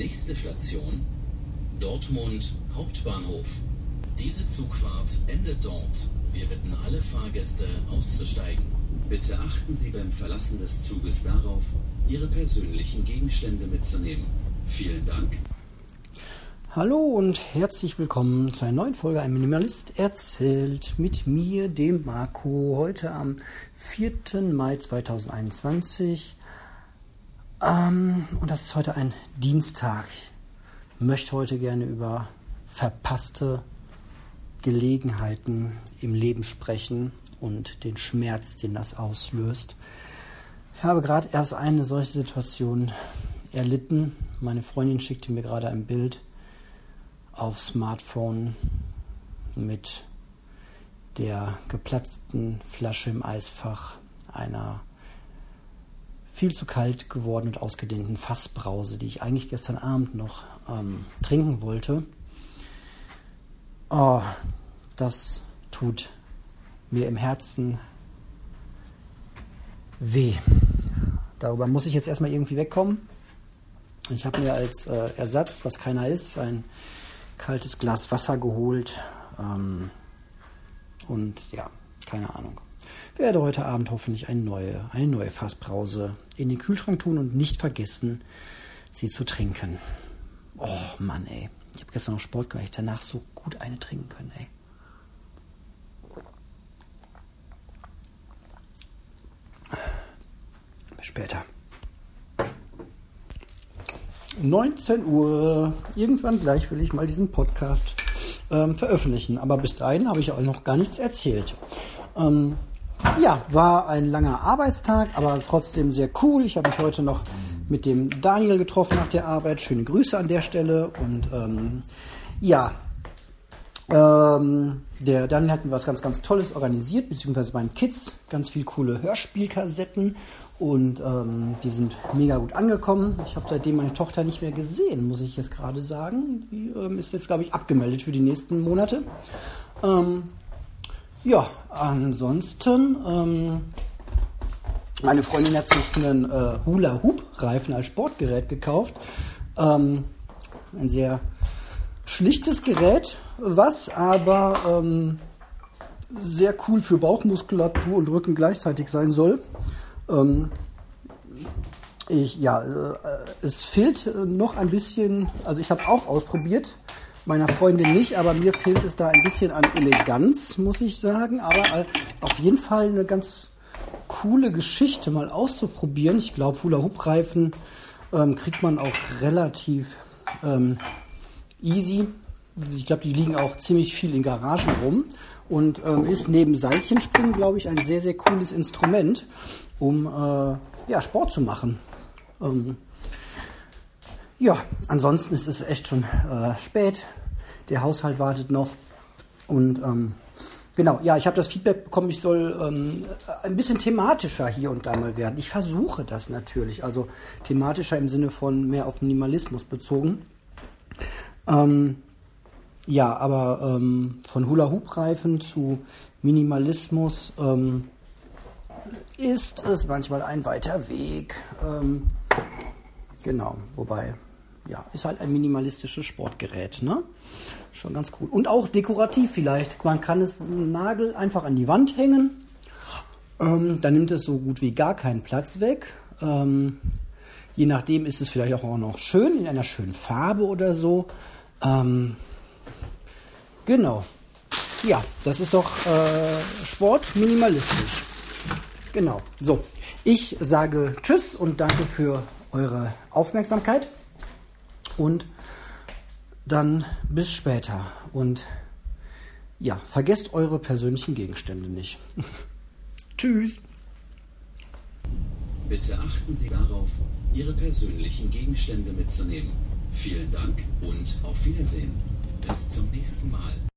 Nächste Station Dortmund Hauptbahnhof. Diese Zugfahrt endet dort. Wir bitten alle Fahrgäste auszusteigen. Bitte achten Sie beim Verlassen des Zuges darauf, Ihre persönlichen Gegenstände mitzunehmen. Vielen Dank. Hallo und herzlich willkommen zu einer neuen Folge Ein Minimalist erzählt mit mir, dem Marco, heute am 4. Mai 2021. Ähm, und das ist heute ein Dienstag. Ich möchte heute gerne über verpasste Gelegenheiten im Leben sprechen und den Schmerz, den das auslöst. Ich habe gerade erst eine solche Situation erlitten. Meine Freundin schickte mir gerade ein Bild auf Smartphone mit der geplatzten Flasche im Eisfach einer viel zu kalt gewordenen und ausgedehnten Fassbrause, die ich eigentlich gestern Abend noch ähm, trinken wollte. Oh, das tut mir im Herzen weh. Darüber muss ich jetzt erstmal irgendwie wegkommen. Ich habe mir als äh, Ersatz, was keiner ist, ein kaltes Glas Wasser geholt. Ähm, und ja, keine Ahnung. Werde heute Abend hoffentlich eine neue, eine neue Fassbrause in den Kühlschrank tun und nicht vergessen, sie zu trinken. Oh Mann, ey. Ich habe gestern noch Sport gemacht. Ich danach so gut eine trinken können, ey. Bis später. 19 Uhr. Irgendwann gleich will ich mal diesen Podcast ähm, veröffentlichen. Aber bis dahin habe ich auch noch gar nichts erzählt. Ähm, ja, war ein langer Arbeitstag, aber trotzdem sehr cool. Ich habe mich heute noch mit dem Daniel getroffen nach der Arbeit. Schöne Grüße an der Stelle. Und ähm, ja, ähm, der Daniel hat mir was ganz, ganz Tolles organisiert, beziehungsweise meinen Kids. Ganz viel coole Hörspielkassetten und ähm, die sind mega gut angekommen. Ich habe seitdem meine Tochter nicht mehr gesehen, muss ich jetzt gerade sagen. Die ähm, ist jetzt, glaube ich, abgemeldet für die nächsten Monate. Ähm, ja, ansonsten, ähm, meine Freundin hat sich einen äh, Hula-Hoop-Reifen als Sportgerät gekauft. Ähm, ein sehr schlichtes Gerät, was aber ähm, sehr cool für Bauchmuskulatur und Rücken gleichzeitig sein soll. Ähm, ich, ja, äh, es fehlt noch ein bisschen, also ich habe auch ausprobiert, meiner Freundin nicht, aber mir fehlt es da ein bisschen an Eleganz, muss ich sagen. Aber äh, auf jeden Fall eine ganz coole Geschichte mal auszuprobieren. Ich glaube, Hula-Hoop-Reifen ähm, kriegt man auch relativ ähm, easy. Ich glaube, die liegen auch ziemlich viel in Garagen rum und ähm, ist neben Seilchenspringen, glaube ich, ein sehr, sehr cooles Instrument um äh, ja, Sport zu machen. Ja, ansonsten ist es echt schon äh, spät. Der Haushalt wartet noch. Und ähm, genau, ja, ich habe das Feedback bekommen, ich soll ähm, ein bisschen thematischer hier und da mal werden. Ich versuche das natürlich, also thematischer im Sinne von mehr auf Minimalismus bezogen. Ähm, ja, aber ähm, von Hula-Hoop-Reifen zu Minimalismus ähm, ist es manchmal ein weiter Weg. Ähm, genau, wobei, ja, ist halt ein minimalistisches Sportgerät, ne? Schon ganz cool. Und auch dekorativ vielleicht. Man kann es einen Nagel einfach an die Wand hängen. Ähm, dann nimmt es so gut wie gar keinen Platz weg. Ähm, je nachdem ist es vielleicht auch noch schön, in einer schönen Farbe oder so. Ähm, genau. Ja, das ist doch äh, Sport minimalistisch. Genau. So, ich sage Tschüss und danke für eure Aufmerksamkeit. Und dann bis später. Und ja, vergesst eure persönlichen Gegenstände nicht. Tschüss. Bitte achten Sie darauf, Ihre persönlichen Gegenstände mitzunehmen. Vielen Dank und auf Wiedersehen. Bis zum nächsten Mal.